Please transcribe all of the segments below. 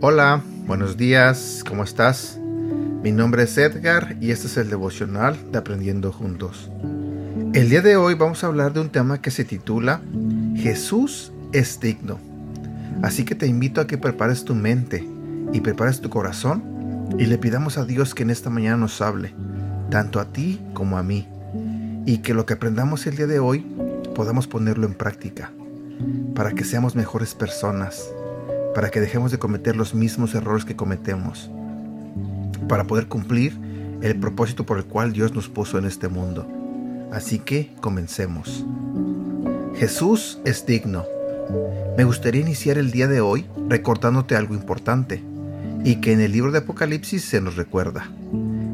Hola, buenos días, ¿cómo estás? Mi nombre es Edgar y este es el devocional de Aprendiendo Juntos. El día de hoy vamos a hablar de un tema que se titula Jesús es digno. Así que te invito a que prepares tu mente y prepares tu corazón y le pidamos a Dios que en esta mañana nos hable, tanto a ti como a mí, y que lo que aprendamos el día de hoy podamos ponerlo en práctica, para que seamos mejores personas, para que dejemos de cometer los mismos errores que cometemos, para poder cumplir el propósito por el cual Dios nos puso en este mundo. Así que comencemos. Jesús es digno. Me gustaría iniciar el día de hoy recordándote algo importante y que en el libro de Apocalipsis se nos recuerda.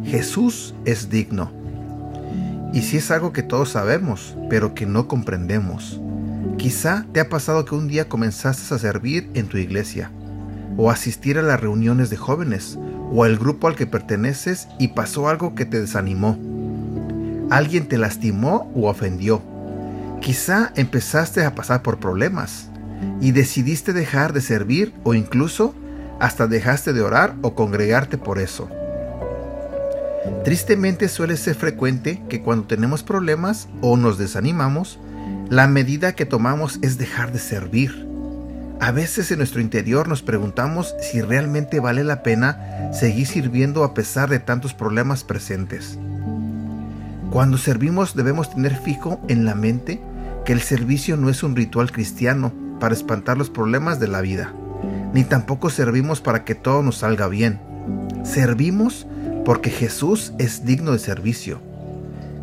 Jesús es digno. Y si es algo que todos sabemos, pero que no comprendemos, Quizá te ha pasado que un día comenzaste a servir en tu iglesia, o asistir a las reuniones de jóvenes, o al grupo al que perteneces y pasó algo que te desanimó. Alguien te lastimó o ofendió. Quizá empezaste a pasar por problemas y decidiste dejar de servir o incluso hasta dejaste de orar o congregarte por eso. Tristemente suele ser frecuente que cuando tenemos problemas o nos desanimamos, la medida que tomamos es dejar de servir. A veces en nuestro interior nos preguntamos si realmente vale la pena seguir sirviendo a pesar de tantos problemas presentes. Cuando servimos debemos tener fijo en la mente que el servicio no es un ritual cristiano para espantar los problemas de la vida, ni tampoco servimos para que todo nos salga bien. Servimos porque Jesús es digno de servicio.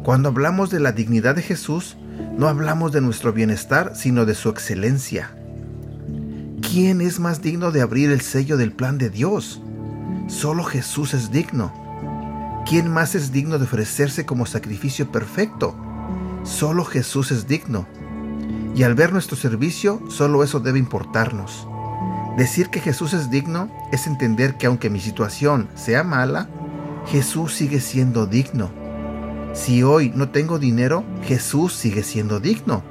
Cuando hablamos de la dignidad de Jesús, no hablamos de nuestro bienestar, sino de su excelencia. ¿Quién es más digno de abrir el sello del plan de Dios? Solo Jesús es digno. ¿Quién más es digno de ofrecerse como sacrificio perfecto? Solo Jesús es digno. Y al ver nuestro servicio, solo eso debe importarnos. Decir que Jesús es digno es entender que aunque mi situación sea mala, Jesús sigue siendo digno. Si hoy no tengo dinero, Jesús sigue siendo digno.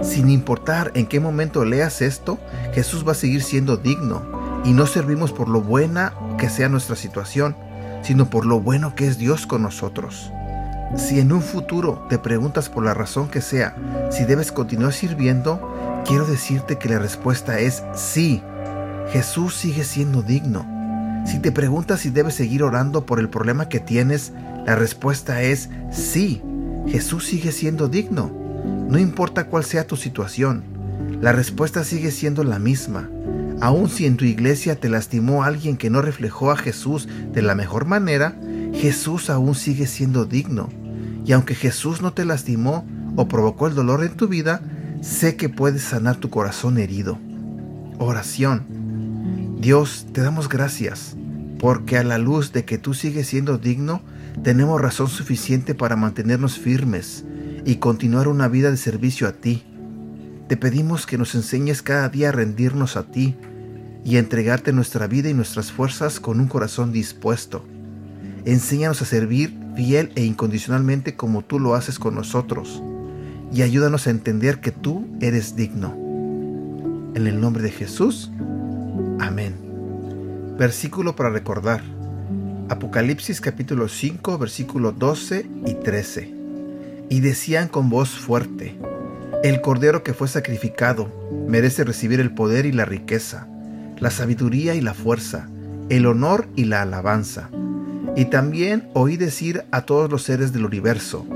Sin importar en qué momento leas esto, Jesús va a seguir siendo digno. Y no servimos por lo buena que sea nuestra situación, sino por lo bueno que es Dios con nosotros. Si en un futuro te preguntas por la razón que sea si debes continuar sirviendo, quiero decirte que la respuesta es sí. Jesús sigue siendo digno. Si te preguntas si debes seguir orando por el problema que tienes, la respuesta es sí, Jesús sigue siendo digno. No importa cuál sea tu situación, la respuesta sigue siendo la misma. Aun si en tu iglesia te lastimó alguien que no reflejó a Jesús de la mejor manera, Jesús aún sigue siendo digno. Y aunque Jesús no te lastimó o provocó el dolor en tu vida, sé que puedes sanar tu corazón herido. Oración. Dios, te damos gracias, porque a la luz de que tú sigues siendo digno, tenemos razón suficiente para mantenernos firmes y continuar una vida de servicio a ti. Te pedimos que nos enseñes cada día a rendirnos a ti y a entregarte nuestra vida y nuestras fuerzas con un corazón dispuesto. Enséñanos a servir fiel e incondicionalmente como tú lo haces con nosotros y ayúdanos a entender que tú eres digno. En el nombre de Jesús. Amén. Versículo para recordar. Apocalipsis capítulo 5 versículo 12 y 13. Y decían con voz fuerte, el cordero que fue sacrificado merece recibir el poder y la riqueza, la sabiduría y la fuerza, el honor y la alabanza. Y también oí decir a todos los seres del universo,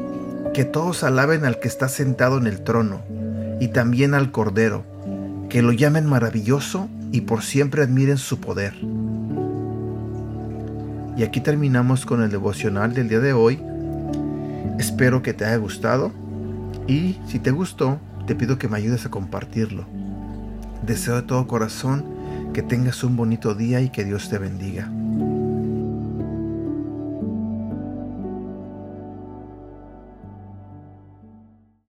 que todos alaben al que está sentado en el trono, y también al cordero, que lo llamen maravilloso y por siempre admiren su poder y aquí terminamos con el devocional del día de hoy. Espero que te haya gustado y si te gustó, te pido que me ayudes a compartirlo. Deseo de todo corazón que tengas un bonito día y que Dios te bendiga.